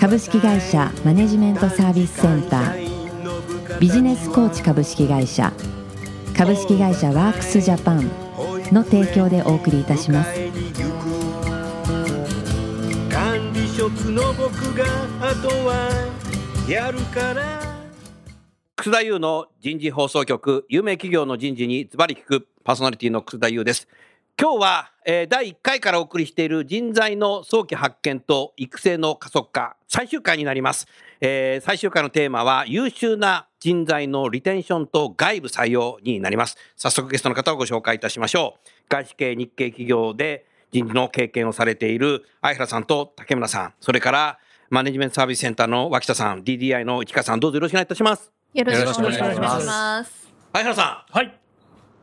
株式会社マネジメントサービスセンター。ビジネスコーチ株式会社。株式会社ワークスジャパンの提供でお送りいたします。管理職の僕があとはやるから。楠田優の人事放送局有名企業の人事にズバリ聞くパーソナリティの楠田優です今日は、えー第1回からお送りしている人材の早期発見と育成の加速化最終回になります、えー最終回のテーマは優秀な人材のリテンションと外部採用になります。早速ゲストの方をご紹介いたしましょう。外資系日系企業で人事の経験をされている相原さんと竹村さん。それからマネジメントサービスセンターの脇田さん DDI の市川さん。どうぞよろしくお願いいたします。よろしくお願いしよろしくお願いします。相原さん。はい。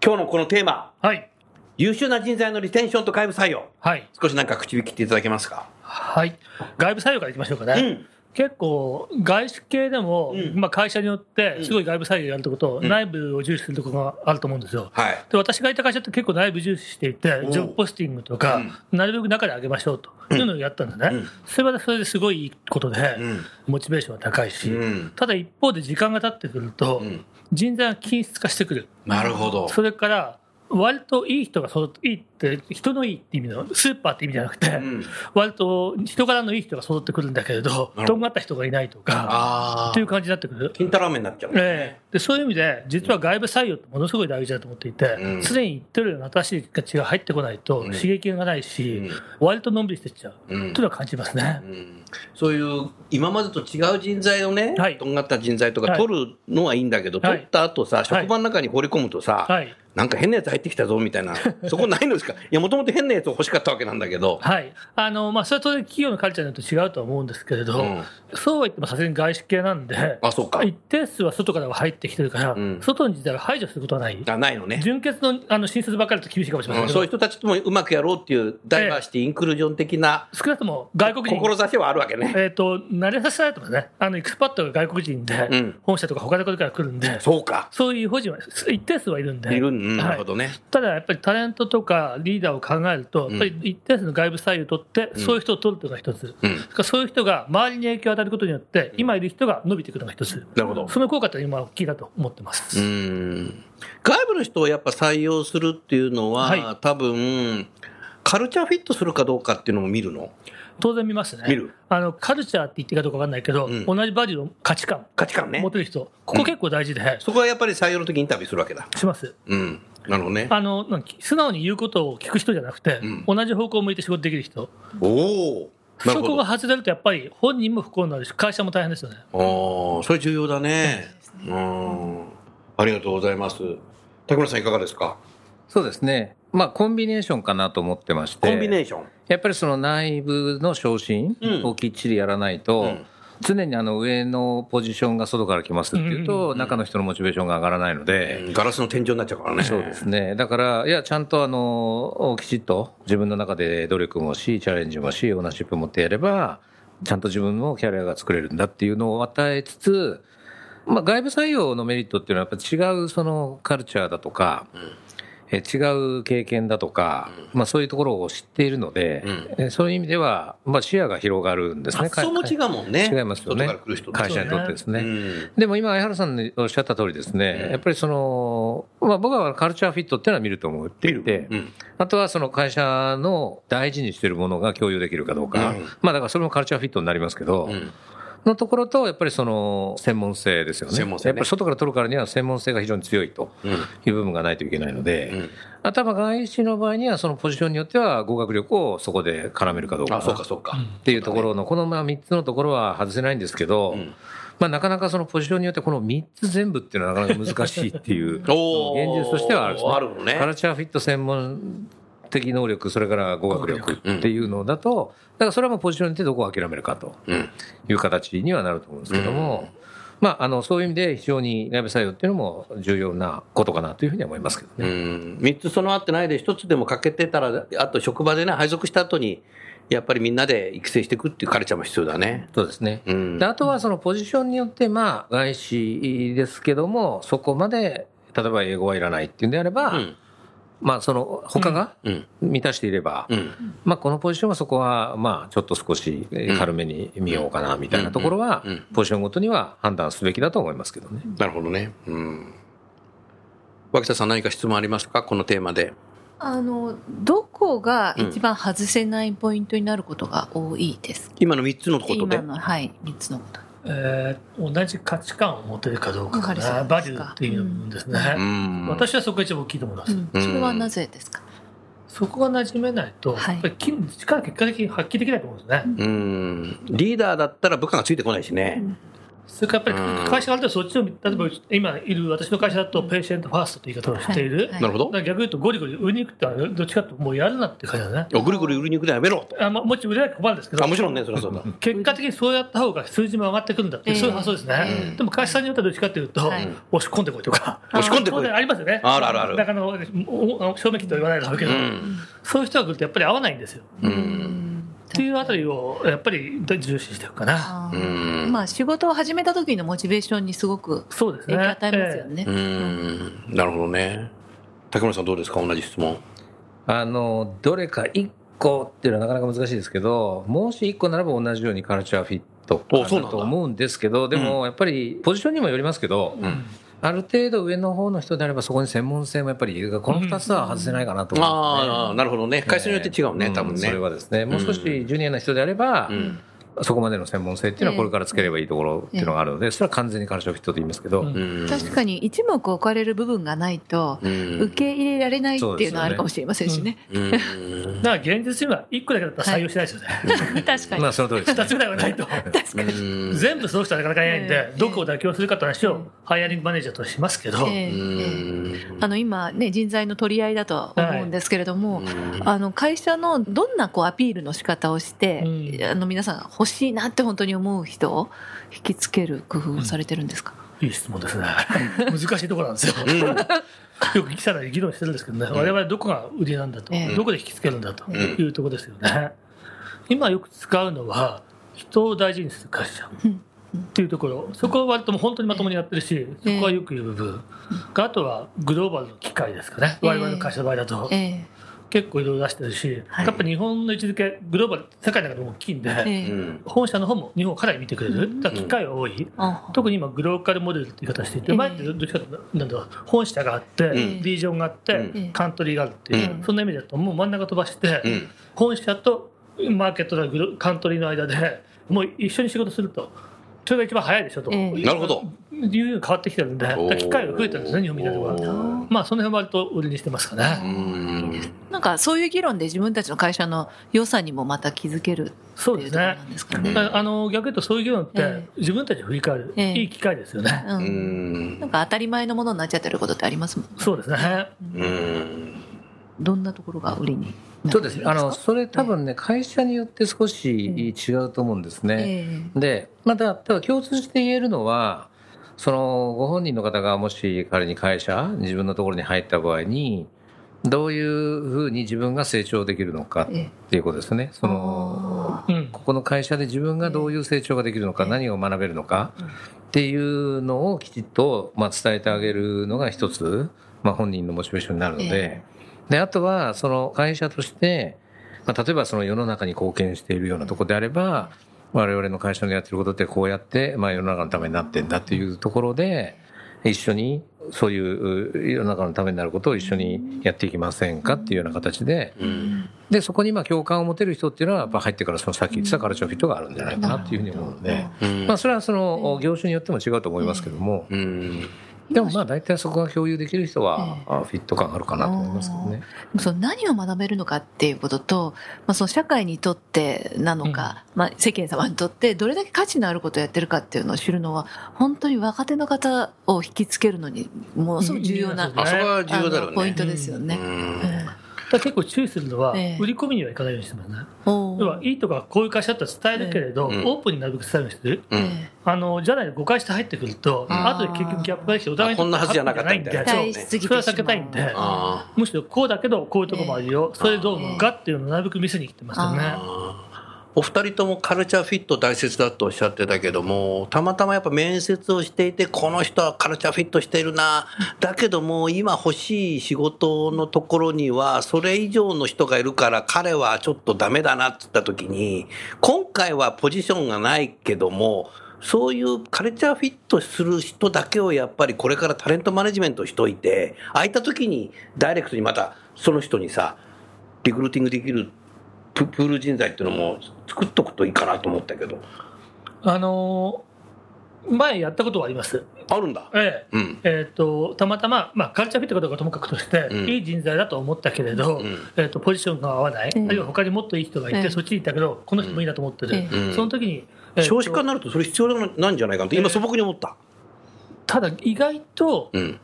今日のこのテーマ。はい。優秀な人材のリテンションと外部採用。はい。少しなんか口引きっていただけますか？はい。外部採用からいきましょうかね。うん。結構、外資系でも、うん。まあ会社によって、すごい外部採用やるとこと、ん。内部を重視するところがあると思うんですよ。はい。で私がいた会社って結構内部重視していてジョブポスティングとか、なるべく中で上げましょうというのをやったんですね。うん。それはそれですごいいいことで、うん。モチベーションは高いし、うん。ただ一方で時間が経ってくると、ん。人材が均質化してくる。なるほど。それから、割といい人が育って、いいって、人のいいって意味の、スーパーって意味じゃなくて、ん。割と人柄のいい人が育ってくるんだけれどとんがった人がいないとか、あっていう感じになってくる。金太郎飴になっちゃう、ええ。でそういう意味で、実は外部採用ってものすごい大事だと思っていてう、ん。すで、に言ってるような新しい価値が入ってこないと、ん。刺激がないし、うん。割とのんびりしてっちゃう、うん。というのは感じますね。うん。そういう今までと違う人材をね、はい。とんがった人材とかはい。取るのはいいんだけど、はい。取った後さ、職場の中に放り込むとさ、はいなんか変なやつ入ってきたぞみたいな、そこないのですか、いや、もともと変なやつを欲しかったわけなんだけど、はい。あの、まあ、それは当然企業のカルチャーによって違うとは思うんですけれど、うんそうは言ってもさすがに外資系なんで、あそうか一定数は外からは入ってきてるから、ん外の人材を排除することはない。あないのね。純血のあの新卒ばっかりだと厳しいかもしれませんうんそういう人たちともうまくやろうっていうダイバーシティ、インクルージョン的な少なくとも外国人、志はあるわけね。えっ、と、慣れさせられてますね。あの、 expat が外国人で、うん本社とか他の国から来るんで、そうか。そういう法人は一定数はいるんで。いるんなはい。るほどね。ただやっぱりタレントとかリーダーを考えると、やっぱり一定数の外部採用を取って、そういう人を取るというのが一つ、うん。そういう人が周りに影響を与えることによって、今いる人が伸びていくのが一つ、なるほど。その効果って今、大きいなと思ってます。うん。外部の人をやっぱ採用するっていうのは、はい。多分カルチャーフィットするかどうかっていうのも見るの？当然見ますね。見る。あのカルチャーって言っていいかどうか分かんないけど、ん。同じバリューの価値観、価値観ね。持てる人、ここ結構大事で、そこはやっぱり採用の時にインタビューするわけだ。します。うん。なるほどね。あのなんか素直に言うことを聞く人じゃなくて、ん。同じ方向を向いて仕事できる人、おおなるそこほど。あが外れると、やっぱり本人も不幸になるし、会社も大変ですよね。あーそれ重要だね。うん。ありがとうございます。竹村さんいかがですか？そうですね。まあ、コンビネーションかなと思ってまして。コンビネーションやっぱりその内部の昇進うん。をきっちりやらないと、うん。常にあの上のポジションが外から来ますっていうと、中の人のモチベーションが上がらないので、ガラスの天井になっちゃうからね。そうですね。だから、いや、ちゃんとあの、きちっと自分の中で努力もし、チャレンジもし、オーナーシップ持ってやれば、ちゃんと自分のキャリアが作れるんだっていうのを与えつつ、まあ、外部採用のメリットっていうのはやっぱ違うそのカルチャーだとか、え違う経験だとか、まあそういうところを知っているので、えそういう意味では、まあ視野が広がるんですね。発想も違うもんね。違いますよね。会社にとってですね。うんでも今、相原さんのおっしゃった通りですね、やっぱりその、まあ僕はカルチャーフィットっていうのは見ると思っていて、うん。あとはその会社の大事にしているものが共有できるかどうか、うん。まあだからそれもカルチャーフィットになりますけど、んのところと、やっぱりその専門性ですよね。専門性ね。やっぱり外から取るからには専門性が非常に強いという部分がないといけないので、ん。あとは外資の場合にはそのポジションによっては語学力をそこで絡めるかどうか。あそうかそうか、っていうところの、このまあ3つのところは外せないんですけど、まあなかなかそのポジションによってこの3つ全部っていうのはなかなか難しいっていう現実としてはあるんですね。カルチャーフィット専門的能力、それから語学力っていうのだと、だからそれはもうポジションによってどこを諦めるかとうん。いう形にはなると思うんですけども、まあ、あのそういう意味で非常に内部採用っていうのも重要なことかなというふうには思いますけどうね。ん、3つ備わってないで1つでも欠けてたらあと職場でね配属した後にやっぱりみんなで育成していくっていうカルチャーも必要だね。そうですね。うん。であとはそのポジションによって、まあ、外資ですけども、そこまで、例えば英語はいらないっていうんであれば、うんまあ、その、他がうん満たしていれば、うんまあ、このポジションはそこは、まあ、ちょっと少しえー軽めに見ようかな、みたいなところはうんうん、ポジションごとには判断すべきだと思いますけどね。なるほどね。うん。脇田さん何か質問ありますか？このテーマで。あのどこが一番外せないポイントになることが多いですか、今の3つのことで？今。のはい3つのことえー同じ価値観を持てるかどうかかな、バリューっていう部分ですね。うん私はそこが一番大きいと思います。うん、それはなぜですか、そこが馴染めないと、はいやっぱり実力結果的に発揮できないと思うんですね。うん。リーダーだったら部下がついてこないしね。それからやっぱり会社があるとそっちを、例えば今いる私の会社だと patient first という言い方をしている。なるほど逆に言うとゴリゴリ売りに行くってのはどっちかともうやるなっていう感じだね。おゴリゴリ売りに行くのやめろと。あまあ、もちろん売れないと困るんですけど。あもちろんね、そりゃそうだ。結果的にそうやった方が数字も上がってくるんだっていう、ええそういう発想ですね。でも会社さんによってはどっちかというと、はい押し込んでこいとか。押し込んでこいありますよね。あるあるあるだからあの、おお正面切っては言わないだろうけど、うん。そういう人が来るとやっぱり合わないんですよ。うん。っていうあたりをやっぱり重視していくかな。まあ仕事を始めた時のモチベーションにすごくそうですね。影響を与えますよね、うん。なるほどね。竹村さんどうですか？同じ質問。あの、どれか一個っていうのはなかなか難しいですけど、もし一個ならば同じようにカルチャーフィットと思うんですけど、でもやっぱりポジションにもよりますけど、うん。ある程度上の方の人であればそこに専門性もやっぱり、この二つは外せないかなと思うんですね。ああ、なるほどね。会社によって違うね、多分ね。それはですね、もう少しジュニアな人であれば、うん。そこまでの専門性っていうのはこれからつければいいところっていうのがあるので、それは完全にカルチャーフィットと言いますけど、確かに一目置かれる部分がないとうん。受け入れられないっていうのはあるかもしれませんしね。うん。だから現実には1個だけだったら採用しないですよね。確かに。まあその通りです、2つぐらいはないと。うん。全部その人はなかなかいないんえでえ、どこを妥協するかって話をハイアリングマネージャーとしますけど、あの今ね人材の取り合いだとは思うんですけれども、うん。あの会社のどんなこうアピールの仕方をして、うん。あの皆さんが欲しいなって本当に思う人を引きつける工夫をされてるんですか、いい質問ですね。難しいところなんですよ。よく記者らに議論してるんですけどね、我々どこが売りなんだと、ええ。どこで引きつけるんだというところですよね。今よく使うのは、人を大事にする会社うん。っていうところ、そこは割ともう本当にまともにやってるし、そこはよく言う部分。あとはグローバルの機会ですかね、ええ。我々の会社の場合だと。え結構いろいろ出してるし、はい。やっぱり日本の位置づけ、グローバル、世界の中でも大きいんで、本社の方も日本をかなり見てくれる、だから機会が多い。あ特に今、グローカルモデルって言い方していて、ええ。前ってどっちかというと、本社があって、ん。リージョンがあって、うん。カントリーがあるっていう、うん。そんなイメージだと、もう真ん中飛ばして、うん。本社とマーケットのグロカントリーの間で、もう一緒に仕事すると。それが一番早いでしょと。ええなるほど。いうように変わってきてるんで、機会が増えてるんですね、日本みたいなところまあ、その辺は割と売りにしてますかね。うんなんかそういう議論で自分たちの会社の良さにもまた気づけるってそうですねいうところな。んですかね。あの逆に言うとそういう議論って、え自分たちを振り返る、ええいい機会ですよね。う、うんんなんか当たり前のものになっちゃってることってありますもん。そうですね。うんどんなところが売りになそうですね。あのそれ多分ね会社によって少し違うと思うんですね、えでまたただ共通して言えるのはそのご本人の方がもし仮に会社自分のところに入った場合にどういうふうに自分が成長できるのかっええていうことですね。そのうん。ここの会社で自分がどういう成長ができるのか、何を学べるのかっていうのをきちっと、まあ、伝えてあげるのが一つ、まあ、本人のモチベーションになるので、で、あとは、その会社として、まあ、例えばその世の中に貢献しているようなところであれば、我々の会社のやってることってこうやって、まあ、世の中のためになってんだっていうところで、一緒にそういう世の中のためになることを一緒にやっていきませんかっていうような形で、うん。で、そこにまあ共感を持てる人っていうのは、やっぱ入ってからそのさっき言ってたカルチャーフィットがあるんじゃないかなっていうふうに思うので、うん。まあそれはその業種によっても違うと思いますけども、うんでもまあ大体そこが共有できる人は、あフィット感あるかなと思いますけどね。その何を学べるのかっていうことと、まあ、その社会にとってなのか、まあ、世間様にとってどれだけ価値のあることをやってるかっていうのを知るのは本当に若手の方を引きつけるのにものすごく重要な、うん。ね。のポイントですよね。うんうんら結構注意するのは、ええ。売り込みにはいかないようにしてますね。要は、いいとかこういう会社だったら伝えるけれど、うん。オープンになるべく伝えるようにしてる。あの、じゃないと誤解して入ってくると、後で結局ギャップができて、お互いにこんなはずじゃなかったんで期待しすぎそれは避けたいんで、あむしろこうだけど、こういうとこもあるよ、それどう思うかっていうのをなるべく見せに来てますよね。お二人ともカルチャーフィット大切だとおっしゃってたけどもたまたまやっぱ面接をしていてこの人はカルチャーフィットしているな。だけども今欲しい仕事のところにはそれ以上の人がいるから彼はちょっとダメだなって言った時に今回はポジションがないけどもそういうカルチャーフィットする人だけをやっぱりこれからタレントマネジメントしといて空いた時にダイレクトにまたその人にさリクルーティングできるププール人材っていうのも作っとくといいかなと思ったけど。あのー前やったことはあります。あるんだ。ええ。うん。えー、とたまたま、まあ、カルチャーフィットかどうかともかくとして、うん。いい人材だと思ったけれど、うん。えー、とポジションが合わない、うん。あるいは他にもっといい人がいて、ええそっちにいたけど、この人もいいなと思ってる、ええその時に、えーと少子化になるとそれ必要なんじゃないかなって今素朴に思った、ただ、意外とうん、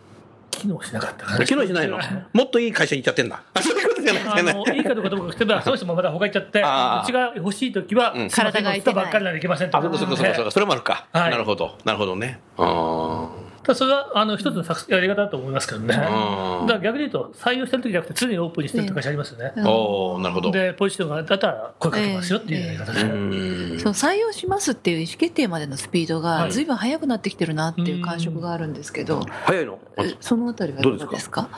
機能しなかった。かな機能しないの？もっといい会社に行っちゃってんだ。あそういうことじゃない。あのい。いかどうかともかくてば、その人もまた他行っちゃって、うちが欲しい時は、うん。すいません体が空いてないばっかりならいけませんとあそうかそうかそうかそれもあるか、はい。なるほど。なるほどね。あただそれはあの一つの作やり方だと思いますけどね。だうん。から逆に言うと、採用してる時じゃなくて、常にオープンにしてるって会社ありますよね。あおおなるほど。で、ポジションがあったら声かけますよっていうやり方で。うん。そう採用しますっていう意思決定までのスピードはいがずいぶん速くなってきてるなっていう感触があるんですけど、早いの？えそのあたりはいか？がですか？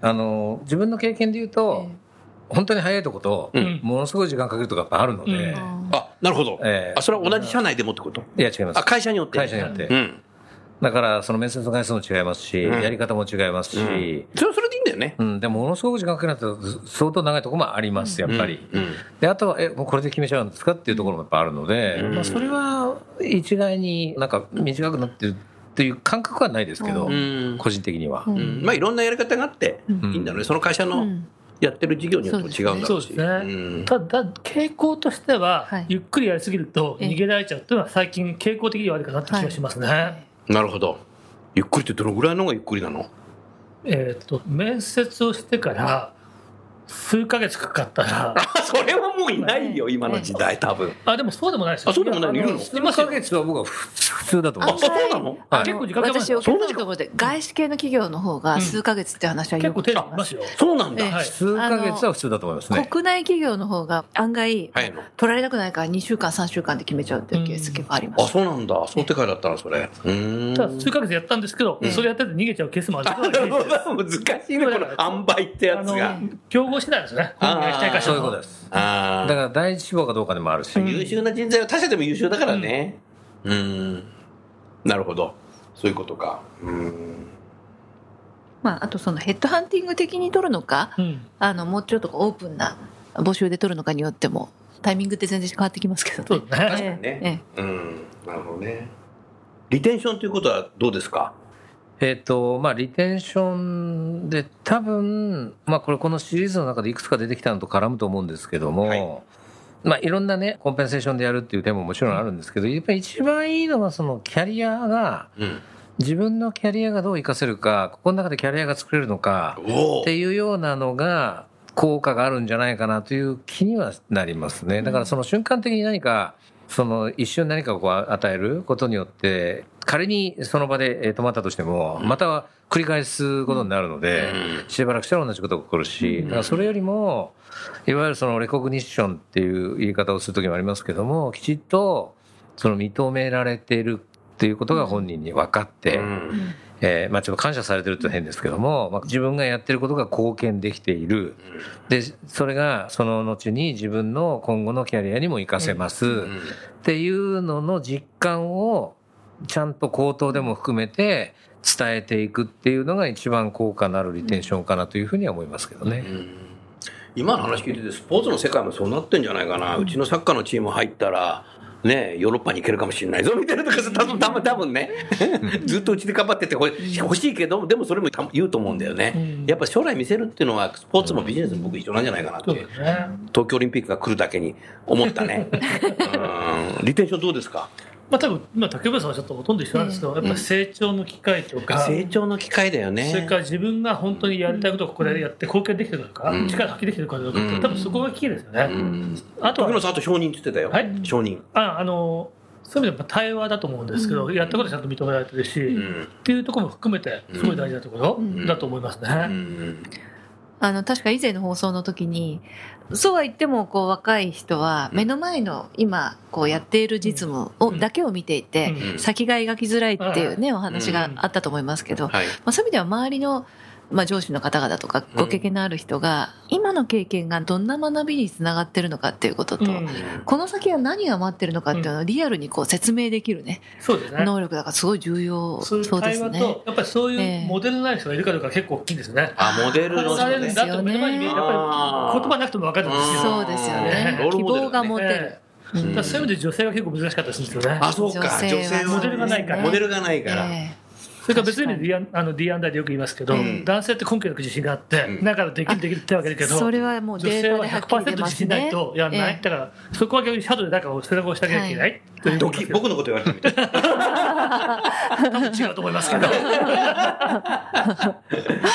あの自分の経験で言うと、本当に早いとこと、うん。ものすごい時間かけるとかやっぱあるので、うん。あなるほど、ええ。あそれは同じ社内でもってこと？いや違います。あ会社によって。会社によって、うんだからその面接の回数も違いますし、うん。やり方も違いますし、うん。それはそれでいいんだよね。うんでもものすごく時間かけないと相当長いところもありますやっぱり、うん。であとはえもうこれで決めちゃうんですかっていうところもやっぱあるので、うん。まあ、それは一概になんか短くなってるっていう感覚はないですけど、うん。個人的には、まあいろんなやり方があっていいんだろうね。その会社のうん。やってる事業によっても違うんだろうし。そうですね。うん。ただ、傾向としては、はい。ゆっくりやりすぎると逃げられちゃうっていうのは、最近、傾向的にはあるかなって気がしますね。なるほど。ゆっくりってどのぐらいのがゆっくりなの？えっと面接をしてから数ヶ月かかったら、それはもういないよ今の時代多分。あでもそうでもないですよ。あそうでもないの数ヶ月は僕は普普通だと思いますあそうなの？はい結構時間かかりますよ私お客のところで外資系の企業の方が数ヶ月って話はよく結構手聞きますよ。そうなんだ。数ヶ月は普通だと思いますね。国内企業の方が案外取られたくないから2週間3週間で決めちゃうっていうケース結構ありまあすそうなんだ。想定会だったなそれ。うーん。ただ数ヶ月やったんですけど、それやってて逃げちゃうケースもある。難しいねこの塩梅ってやあつが。の競合してないんですね。そういうことです。あだから第一志望かどうかでもあるし、優秀な人材は他社でも優秀だからね。うん。なるほど。そういうことか。うん。まあ、あとそのヘッドハンティング的に取るのかうん。あのもうちょっとオープンな募集で取るのかによってもタイミングって全然変わってきますけどね。そうですね。確かにね。ええ。うん。なるほどね。リテンションということはどうですか？えっ、と、まあ、リテンションで多分、まあ、これこのシリーズの中でいくつか出てきたのと絡むと思うんですけども、はい。まあ、いろんなね、コンペンセーションでやるっていう点ももちろんあるんですけど、やっぱり一番いいのはそのキャリアが、うん。自分のキャリアがどう活かせるか、ここの中でキャリアが作れるのか、っていうようなのが効果があるんじゃないかなという気にはなりますね。だからその瞬間的に何か、その一瞬何かをこう与えることによって、仮にその場でえー止まったとしても、また繰り返すことになるので、しばらくしたら同じことが起こるし、だからそれよりも、いわゆるそのレコグニッションっていう言い方をするときもありますけども、きちっとその認められているっていうことが本人に分かって、うん。えーまあ、ちょっと感謝されてるって変ですけども、まあ、自分がやってることが貢献できている。でそれがその後に自分の今後のキャリアにも活かせます、うん。っていうのの実感をちゃんと口頭でも含めて伝えていくっていうのが一番効果のあるリテンションかなというふうには思いますけどね。今の話聞いててスポーツの世界もそうなってんじゃないかな、うちのサッカーのチーム入ったらねヨーロッパに行けるかもしれないぞみたいなとかさ多分多分多分ねずっとうちで頑張っててほ欲しいけどでもそれもた言うと思うんだよね、うん。やっぱ将来見せるっていうのはスポーツもビジネスも僕一緒なんじゃないかなって。東京オリンピックが来るだけに思ったね。うん。リテンションどうですか？まあ多分今竹村さんはちょっとほとんど一緒なんですけど、やっぱり成長の機会とか、成長の機会だよね。それから自分が本当にやりたいことをここでやって貢献できてるのか、うん力発揮できてるかどうかって、うん多分そこがキーですよね。うん。あとは竹野さん、あと承認って言ってたよ。はい承認。ああのそういう意味では対話だと思うんですけど、やったことちゃんと認められてるし、うん。っていうところも含めてすごい大事なところうんだと思いますね。うん。あの、確か以前の放送の時に、そうは言っても、こう、若い人は、目の前の今、こう、やっている実務を、うん。だけを見ていて、うん。先が描きづらいっていうね、お話があったと思いますけど、はい。まあ、そういう意味では周りの、まあ、上司の方々とかご経験のある人が、今の経験がどんな学びにつながってるのかっていうことと、うんこの先は何が待ってるのかっていうのをリアルにこう説明できるね、そうですね。能力だからすごい重要そういうそうですね。対話と、やっぱりそういうモデルになる人がいるかどうか結構大きいんですよね。あ、モデルの人ねされるん。だと目の前に見えるやっぱり言葉なくても分かるんですよ。そうですよね希望が持てる。そういう意味で女性が結構難しかったですよね。あ、そうか。女性モデルがないからモデルがないから。えそれから別に D アンあの D アンダーでよく言いますけど、うん男性って根拠なく自信があって、うんだからできるできるってわけだけど、えそれはもう女性はデータではっきり出100%ますね。自信ないとやらない。えだから、そこは逆にシャドウで誰かを背中を押してあげなきゃいけない、というドキ、僕のこと言われたみたい。多分違うと思いますけど。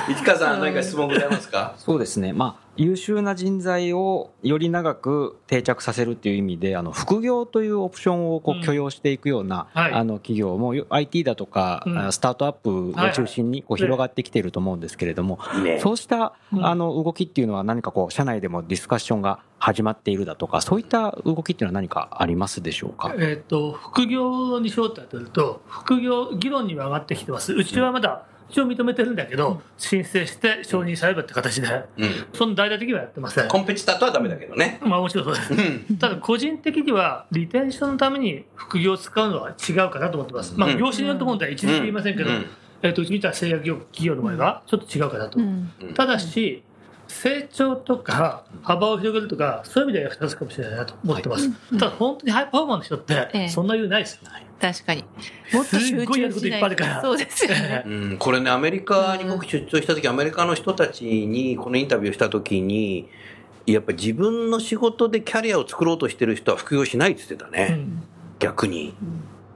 市川さん、何か質問ございますか？そうですね。まあ、優秀な人材をより長く定着させるっていう意味で、あの、副業というオプションをこうんう許容していくような、はい。あの、企業も IT だとか、うん。あスタートアップを中心にこう広がってきていると思うんですけれども、いいね。そうした、うん。あの、動きっていうのは何かこう、社内でもディスカッションが始まっているだとか、そういった動きっていうのは何かありますでしょうか？えっと、副業にしようってると、副業、議論には上がってきてます。うちはまだ、一応認めてるんだけど、申請して承認されればって形で、うん。その大々的にはやってません。コンペティターとはダメだけどね。まあもちろんそうです。うん。ただ個人的にはリテンションのために副業を使うのは違うかなと思ってます。まあうん業種によって本当は一律言いませんけど、うんえっとうちみた製薬企業の場合はちょっと違うかなと。うんただし、成長とか幅を広げるとか、そういう意味では役立つかもしれないなと思ってます。ただ本当にハイパフォーマンスの人っええて、そんな余裕ないですよ。確かに。もっと集すっごいやることいっ中しないぱいあるからそうですよね。うん、これね、アメリカに僕出張した時、アメリカの人たちにこのインタビューした時に、やっぱり自分の仕事でキャリアを作ろうとしてる人は副業しないって言ってたうね。ん逆に。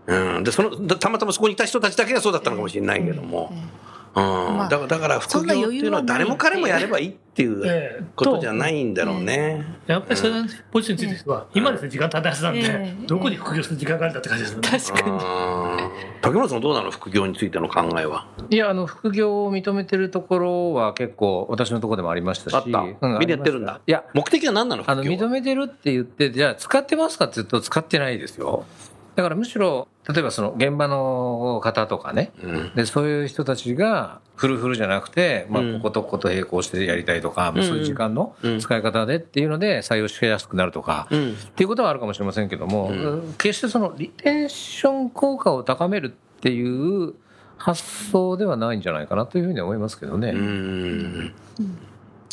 うん。で、その、たまたまそこにいた人たちだけがそうだったのかもしれないけども。うん。まあだから、だから副業っていうのは誰も彼もやればいいっていうええことじゃないんだろうね。やっぱりそれのポジションについては、今ですね、時間足りはずなんえでえ、どこに副業する時間があるんだって感じです。確かに。うん竹村さんどうなの副業についての考えは？いや、あの、副業を認めてるところは結構私のところでもありましたし。あったうんみんなやってるんだいや、目的は何なの？あの、副業は？認めてるって言って、じゃあ使ってますかって言うと使ってないですよ。だからむしろ、例えばその現場の方とかね、うん。で、そういう人たちが、フルフルじゃなくて、まあ、うんこことここと並行してやりたいとか、まあそういう時間のうん使い方でっていうので採用しやすくなるとか、うん。っていうことはあるかもしれませんけども、うん決してそのリテンション効果を高めるっていう発想ではないんじゃないかなというふうには思いますけどね。うん。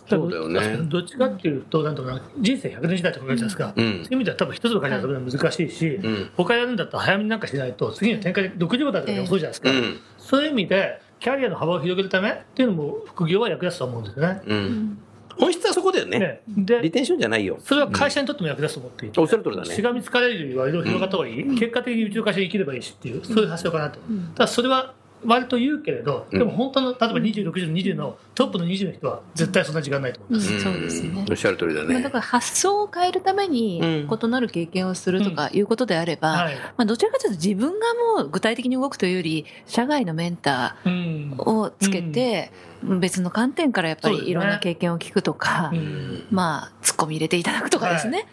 そうだよねどっちかっていうと、なんとか人生100年時代とかじゃないですか。うんそういう意味では多分一つの会社で遊ぶのは難しいし、うん他やるんだったら早めになんかしないと、次の展開で独自ボタンとかに遅いじゃないですか。うん。そういう意味で、キャリアの幅を広げるためっていうのも副業は役立つと思うんですよね。うん。本質はそこだよね。ねでリ、テンションじゃないよ。それは会社にとっても役立つと思っていて、おっしゃる通りだねしがみつかれるよりはいろいろ広がった方がいい、結果的にうちの会社に生きればいいしっていう、そういう発想かなと。ただそれは割と言うけれど、でも本当の、例えば26、20のトップの20の人は絶対そんな時間ないと思います。うんそうですね。おっしゃる通りだまあ、だね。から発想を変えるためにうん。異なる経験をするとかいうことであれば、はい。まあ、どちらかというと自分がもう具体的に動くというより社外のメンタうん。ーをつけて、別の観点からやっぱりいろんな経験を聞くとか、うん。まあ突っ込み入れていただくとかですね、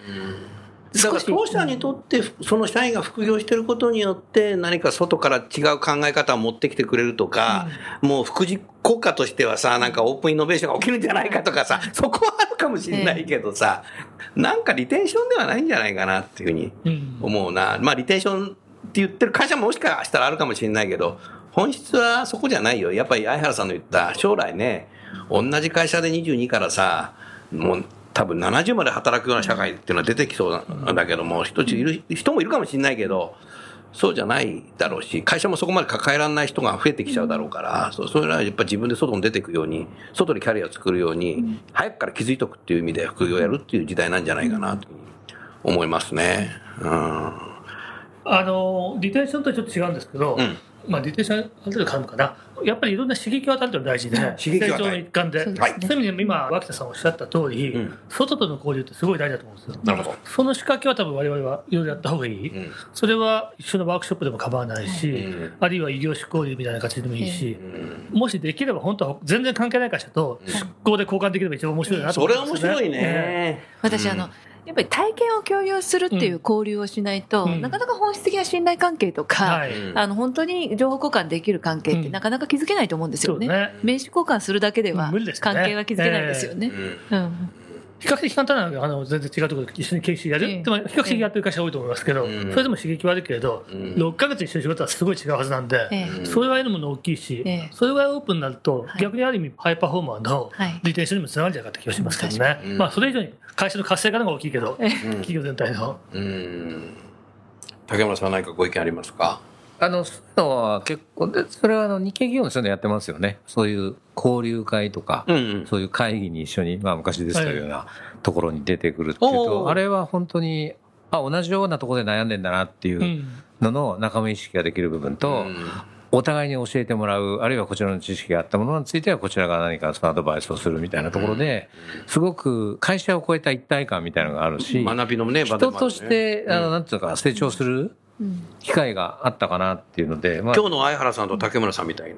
だから当社にとって、その社員が副業してることによって、何か外から違う考え方を持ってきてくれるとか、もう副次効果としてはさ、なんかオープンイノベーションが起きるんじゃないかとかさ、そこはあるかもしれないけどさ、なんかリテンションではないんじゃないかなっていうふうにうん。思うな。まあ、リテンションって言ってる会社ももしかしたらあるかもしれないけど、本質はそこじゃないよ。やっぱり相原さんの言った、将来ね、同じ会社で22からさ、もう多分70まで働くような社会っていうのは出てきそうなんだけども、一ついる人もいるかもしれないけど、そうじゃないだろうし、会社もそこまで抱えられない人が増えてきちゃうだろうから、そうそういうのはやっぱ自分で外に出ていくように、外でキャリアを作るように、早くから気づいとくっていう意味で副業をやるっていう時代なんじゃないかなと思いますね。うん。あのリテンションとちょっと違うんですけど、うんまあ、リテンションある程度変わるのかな、やっぱりいろんな刺激を与えるのが大事で、刺激を与える。成長の一環で、そういそう意味で今、脇田さんおっしゃった通り、うん。外との交流ってすごい大事だと思うんですよ。なるほど。その仕掛けは多分我々はいろいろやった方がいい、うん。それは一緒のワークショップでも構わないし、うん。あるいは異業種交流みたいな形でもいいし、うん。もしできれば本当は全然関係ない会社と出向で交換できれば一番面白いなとそれは思うんですよ面白いね。私、あの、やっぱり体験を共有するっていう交流をしないと、うん。なかなか本質的な信頼関係とか、あの本当に情報交換できる関係ってうん。なかなか築けないと思うんですよね。そうね。名刺交換するだけでは関係は築けないですよね。うん。うん比較的簡単なのがあの全然違うところで一緒に研修やる、ええ。でも比較的やってる会社多いと思いますけど、うんそれでも刺激はあるけれど、うん。6ヶ月一緒に仕事はすごい違うはずなんで、ええ。それぐらいのもの大きいし、ええ。それぐらいオープンになると、はい。逆にある意味ハイパフォーマーのはい。リテンションにもつながるんじゃないかって気がしますけどね、うん。まあ、それ以上に会社の活性化の方が大きいけど、ええ。企業全体の。うん。竹村さん何かご意見ありますか？あの、そういうのは結構で、それはあの日系企業の人でやってますよね。そういう交流会とか、うんうん。そういう会議に一緒に、まあ昔ですというようなところに出てくるっていうおと、ー。あれは本当に、あ、同じようなところで悩んでんだなっていううん。のの仲間意識ができる部分と、うん。お互いに教えてもらう、あるいはこちらの知識があったものについては、こちらが何かそのアドバイスをするみたいなところで、すごく会社を超えた一体感みたいなのがあるし、学びのね、人として、あの、なんていうのか、成長する機会があったかなっていうので、まあ、今日の相原さんと竹村さんみたいに。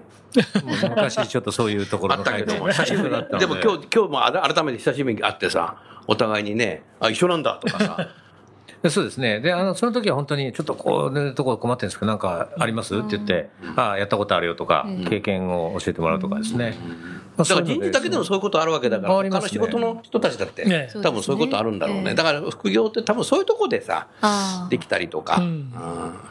昔ちょっとそういうところのあったけど久しぶりだったのでも今日、今日も改めて久しぶりに会ってさ、お互いにね、あ、一緒なんだとかさ、そうですね。で、あの、その時は本当に、ちょっとこういうところ困ってるんですけど、なんかあります？って言って、ああ、やったことあるよとか、経験を教えてもらうとかですね。まあだから人事だけでもそういうことあるわけだから、他の仕事の人たちだって、ね多分そういうことあるんだろうね。だから副業って多分そういうとこでさ、できたりとか。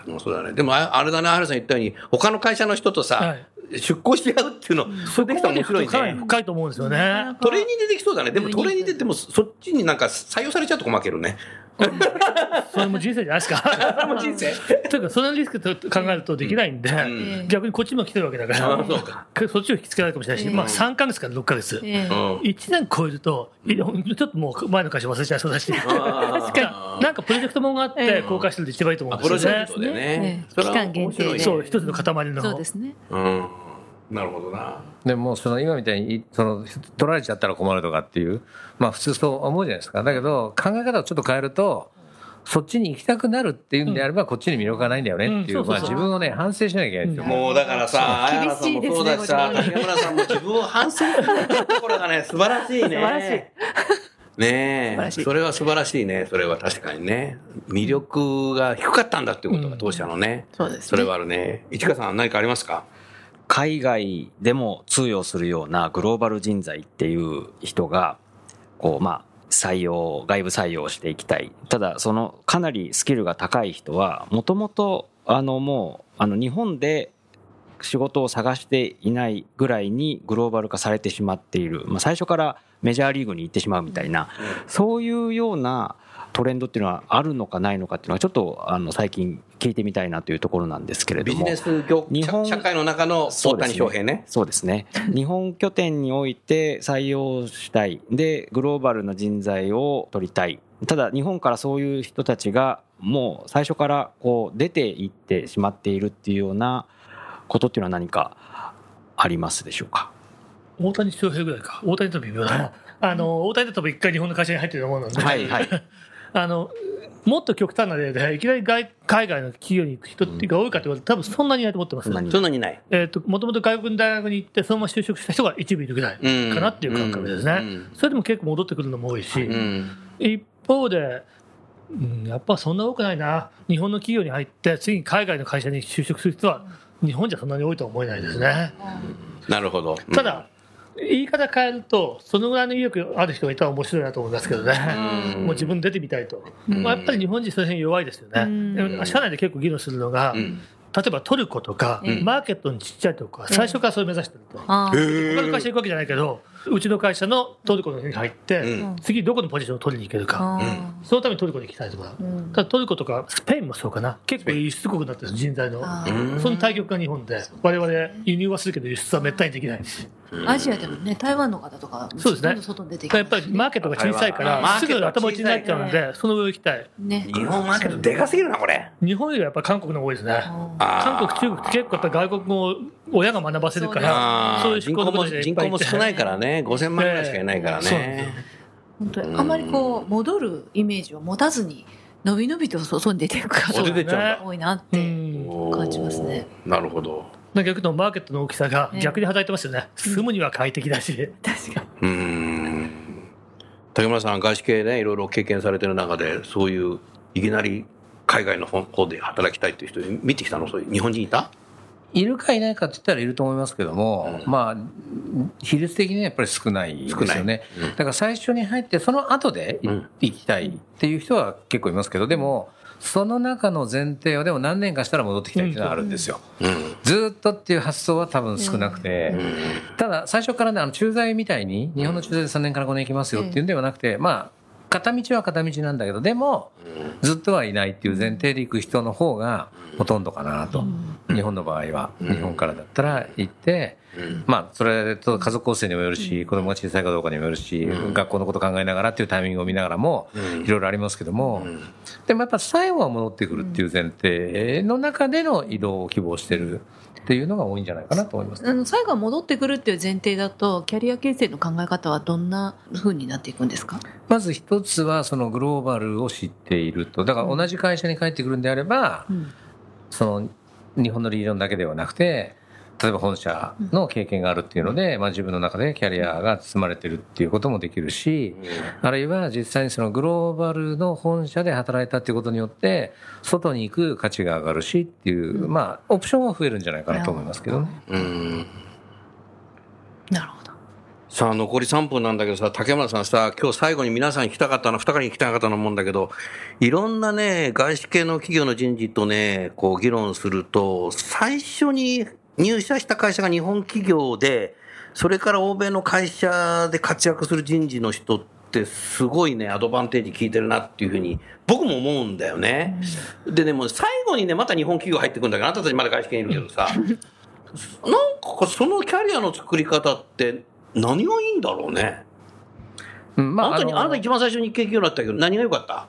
でもそうだね。でもああれだね、相原さん言ったように、他の会社の人とさ、はい出向し合うっていうの、それできたら面白いかなりね。深いと思うんですよね。トレーニングでできそうだね。でもトレーニングででもそっちになんか採用されちゃうと困けるね。それも人生じゃないですか。も人生？というか、そのリスクと考えるとできないんで、ん逆にこっちにも来てるわけだかあら、そうか。そっちを引きつけられるかもしれないし、まあ3ヶ月から6ヶ月。ええうん1年超えると、いちょっともう前の会社忘れちゃいそうだし、確か なんかプロジェクトもんがあって公開してると一番いいと思うあんですよねプロジェク。トでねね。それは期間限定そう、一つの塊の。そうですね。うん。なるほどな。でも、その今みたいに、その、取られちゃったら困るとかっていう、まあ普通そう思うじゃないですか。だけど、考え方をちょっと変えると、そっちに行きたくなるっていうんであれば、こっちに魅力がないんだよねっていう、まあ自分をね、反省しなきゃいけないんですよ。もうだからさ、相原さんもそうだしさ、竹村さんも自分を反省するところがね、素晴らしいね。素晴らしいねえ、それは素晴らしいね。それは確かにね。魅力が低かったんだっていうことが当社のね。そうですねそれはあるね。市川さん何かありますか？海外でも通用するようなグローバル人材っていう人がこうまあ採用外部採用をしていきたい。ただそのかなりスキルが高い人はもともとあのもうあの日本で仕事を探していないぐらいにグローバル化されてしまっている、まあ、最初からメジャーリーグに行ってしまうみたいな、そういうようなトレンドっていうのはあるのかないのかっていうのはちょっとあの最近聞いてみたいなというところなんですけれどもビジネス業日本社会の中の大谷翔平ね。そうですね。日本拠点において採用したい。で、グローバルな人材を取りたい。ただ、日本からそういう人たちがもう最初からこう出ていってしまっているっていうようなことっていうのは何かありますでしょうか？大谷翔平ぐらいか。大谷と微妙だな。あの、大谷だと一回日本の会社に入ってると思うので、はいはい。あの、もっと極端な例で、いきなり外海外の企業に行く人っていうか多いかって言われて、多分そんなにいないと思ってます。そんなにそんなにない。えっ、と、もともと外国の大学に行って、そのまま就職した人が一部いるぐらいうんかなっていう感覚ですね。うんそれでも結構戻ってくるのも多いし、うん。一方で、うん、やっぱそんな多くないな。日本の企業に入って、次に海外の会社に就職する人は、日本じゃそんなに多いとは思えないですね。なるほど。ただ、言い方変えると、そのぐらいの意欲ある人がいたら面白いなと思いますけどね。うんもう自分出てみたいと。んまあ、やっぱり日本人その辺弱いですよね。社内で結構議論するのが、うん例えばトルコとか、うんマーケットにちっちゃいとこは最初からそれを目指してると。他の会社行くわけじゃないけど、うちの会社のトルコのに入って、うん次どこのポジションを取りに行けるか。あそのためにトルコに行きたいとか。ただトルコとかスペインもそうかな。結構輸出国になってる人材の。その対局が日本で、我々輸入はするけど輸出はめったにできない。アジアでもね、台湾の方とか、そうですね外に出てきてやっぱりマーケットが小さいから、すぐ頭打ちになっちゃうので、その上を行きたい。ね。日本マーケットでかすぎるな、これ。日本よりはやっぱ韓国の方が多いですね。韓国、中国って結構やっぱ外国語を親が学ばせるから、そういう人口も人口も少ないからね、5000万ぐらいしかいないからね。本当にあまりこう、戻るイメージを持たずに、のびのびと外に出ていく方が多いなっうてん。感じますね。なるほど。逆のマーケットの大きさが逆に働いてますよね。住むには快適だし。確かに。うーん。竹村さん、外資系ね、いろいろ経験されてる中で、そういう、いきなり海外の方で働きたいっていう人、見てきたの？そういう日本人いた？いるかいないかって言ったらいると思いますけども、まあ、比率的にはやっぱり少ないですよね。少ないうんだから最初に入って、その後で行きたいっていう人は結構いますけど、でも、その中の前提は、でも何年かしたら戻ってきたいっていうのはあるんですよ。うん。ずーっとっていう発想は多分少なくて、ただ最初からね、あの駐在みたいに、日本の駐在で3年から5年行きますよっていうんではなくて、まあ、片道は片道なんだけど、でも、ずっとはいないっていう前提で行く人の方がほとんどかなと。日本の場合は。日本からだったら行って、まあ、それと家族構成にもよるし、子供が小さいかどうかにもよるし、学校のこと考えながらっていうタイミングを見ながらも、いろいろありますけども、でもやっぱ最後は戻ってくるっていう前提の中での移動を希望してるっていうのが多いんじゃないかなと思います。あの最後は戻ってくるっていう前提だと、キャリア形成の考え方はどんな風になっていくんですか？まず一つはそのグローバルを知っていると。だから同じ会社に帰ってくるんであれば、ん。その日本のリージョンだけではなくて、例えば本社の経験があるっていうので、まあ自分の中でキャリアが積まれてるっていうこともできるし、あるいは実際にそのグローバルの本社で働いたっていうことによって、外に行く価値が上がるしっていう、まあオプションは増えるんじゃないかなと思いますけどね。うん。なるほど。さあ、残り3分なんだけどさ、竹村さんさ、今日最後に皆さんに聞きたかったの、二人に聞きたかったのもんだけど、いろんなね、外資系の企業の人事とね、こう議論すると、最初に入社した会社が日本企業で、それから欧米の会社で活躍する人事の人って、すごいね、アドバンテージ効いてるなっていうふうに、僕も思うんだよね。でね、もう最後にね、また日本企業入ってくるんだけど、あなたたちまだ外資系にいるけどさ、なんかそのキャリアの作り方って何がいいんだろうね。うんまあなたに、のあなた一番最初に日系企業だったけど、何が良かった？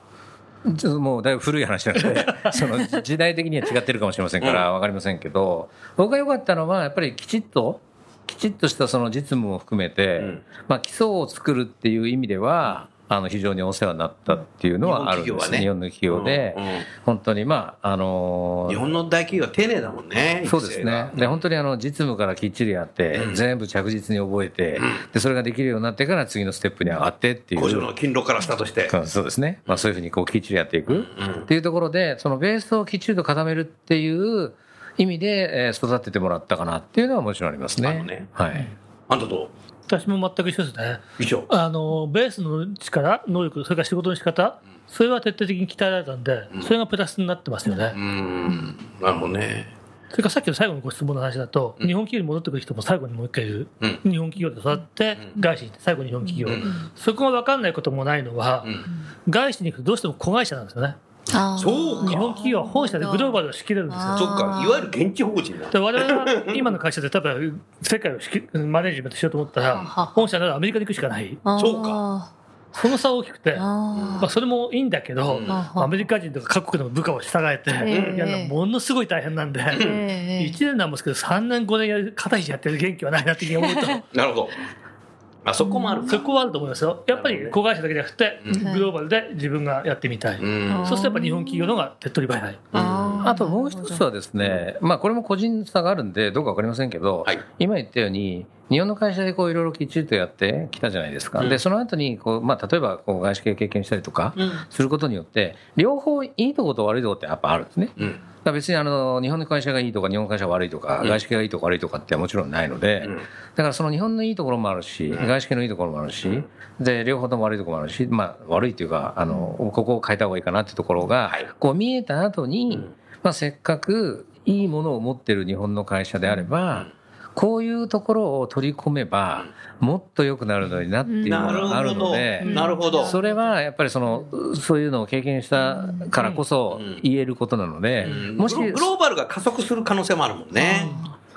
ちょっともうだいぶ古い話なので、その時代的には違ってるかもしれませんから、わかりませんけど、僕が良かったのは、やっぱりきちっと、きちっとしたその実務を含めて、ん。まあ基礎を作るっていう意味では、あの非常にお世話になったっていうのはあるんです日日本の企業で、うんうん本当にまあ、あのー日本の大企業は丁寧だもんね。そうですね。で、本当にあの、実務からきっちりやって、全部着実に覚えて、で、それができるようになってから次のステップに上がってっていう。工場の勤労からスタートして。うんそうですね。まあそういうふうにこうきっちりやっていくっていうところで、そのベースをきっちりと固めるっていう意味でえー育ててもらったかなっていうのはもちろんありますね。ねはい。あんたと私も全く一緒ですね。一緒。あの、ベースの力、能力、それから仕事の仕方、それは徹底的に鍛えられたんで、それがプラスになってますよね。うーん。なるほどね。それからさっきの最後のご質問の話だと、日本企業に戻ってくる人も最後にもう一回いる。うん日本企業で育って、外資に行って最後に日本企業。そこが分かんないこともないのは、外資に行くとどうしても子会社なんですよね。そうか。日本企業は本社でグローバルを仕切れるんですよ。そっか。いわゆる現地法人だ。で我々は今の会社で例えば世界を仕切マネージメントしようと思ったら本社ならアメリカに行くしかない。そうか。その差は大きくてあまあ、それもいいんだけど、ん。アメリカ人とか各国の部下を従えて、ええ。やるのはものすごい大変なんで、ええ。1年なんですけど3年5年やる肩肘やってる元気はないなって思うと。なるほど。あそこもあるか。そこはあると思いますよ。やっぱり子会社だけじゃなくて、グローバルで自分がやってみたい、うん。そうするとやっぱ日本企業の方が手っ取り早い。あともう一つはですね、まあこれも個人差があるんでどうかわかりませんけど、はい。今言ったように、日本の会社でこういろいろきっちりとやってきたじゃないですか。で、その後にこう、まあ例えばこう外資系経験したりとかすることによって、両方いいところと悪いところってやっぱあるんですね。うん。別にあの日本の会社がいいとか日本の会社が悪いとか、外資系がいいとか悪いとかってもちろんないので、ん。だからその日本のいいところもあるし、外資系のいいところもあるし、で両方とも悪いところもあるし、まあ、悪いというかあのここを変えた方がいいかなっていうところが、はい。こう見えた後に、まあ、せっかくいいものを持ってる日本の会社であれば、こういうところを取り込めばもっと良くなるのになっていうのなるがある。ので。なるほど。それはやっぱりそのそういうのを経験したからこそ言えることなので、もしグローバルが加速する可能性もあるもんね。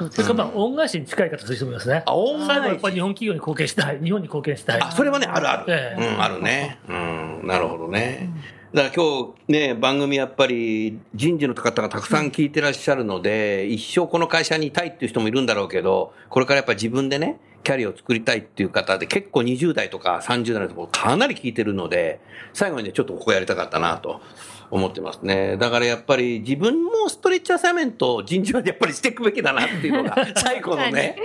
それからまあ恩返しに近い方する人もいますね。あ恩返し最後はやっぱり日本企業に貢献したい、日本に貢献したい。あ、それはね、あるある。ええうん、あるね。うん、なるほどね。だから今日ね、番組やっぱり人事の方がたくさん聞いてらっしゃるので、一生この会社にいたいっていう人もいるんだろうけど、これからやっぱ自分でね、キャリアを作りたいっていう方で結構20代とか30代のところかなり聞いてるので、最後にね、ちょっとここやりたかったなと。思ってますね。だからやっぱり自分もストレッチアサイメントを人事はやっぱりしていくべきだなっていうのが、最後のね、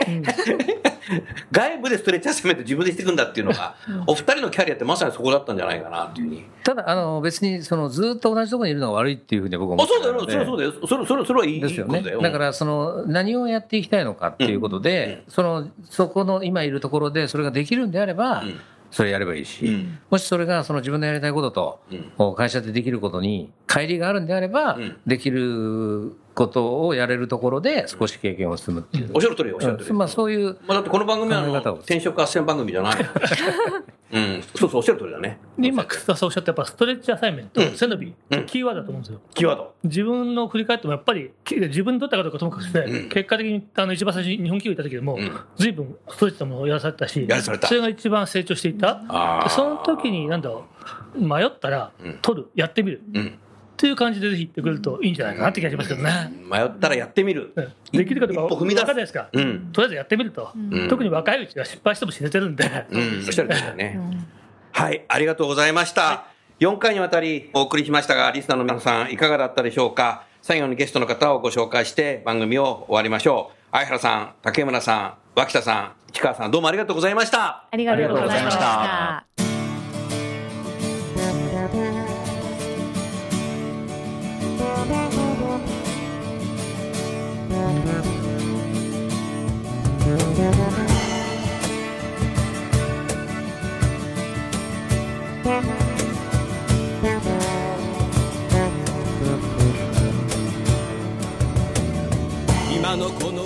外部でストレッチアサイメント自分でしていくんだっていうのが、お二人のキャリアってまさにそこだったんじゃないかなっていうふうに。ただ、あの、別に、その、ずっと同じところにいるのが悪いっていうふうに僕は思あ、ってそうだよ、それはそうだよ。それ、それ、それはいいですよねだよ。。だから、その、何をやっていきたいのかっていうことで、その、そこの今いるところでそれができるんであれば、んそれやればいいし、うん。もしそれがその自分のやりたいことと、会社でできることに乖離があるんであれば、ん。できることをやれるところで少し経験を積むっていう。おっしゃる通り、おっしゃる通り。まあ、そういう、まあ、だってこの番組はあの転職斡旋番組じゃない。うん、そうそう、おっしゃる通りだね。で今、楠田さんおっしゃったやっぱストレッチアサイメント、うん。背伸び、うんキーワードだと思うんですよ。キーワード。自分の振り返ってもやっぱりき自分にとったかどうかともかくして、うん。結果的にあの一番最初に日本企業にいた時でも、うん。随分ストレッチなものをやらされたしやらされた。それが一番成長していった。その時になんだろう迷ったらうん。取る。やってみる。うん。っていう感じでぜひ言ってくれるといいんじゃないかなって気がしますけどね、迷ったらやってみる。うんできるかどうか一歩踏み出す分かんないですか、うん。とりあえずやってみると、ん特に若いうちは失敗しても死ねてるんで、うん、おっしゃるね。はい、ありがとうございました。4回にわたりお送りしましたが、リスナーの皆さんいかがだったでしょうか？最後にゲストの方をご紹介して番組を終わりましょう。相原さん、竹村さん、脇田さん、市川さん、どうもありがとうございました。ありがとうございました。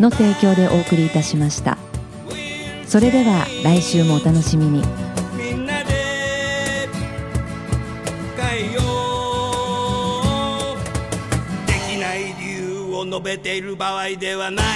の提供でお送りいたしました。それでは来週もお楽しみに。みんなで変えよう。できない理由を述べている場合ではない。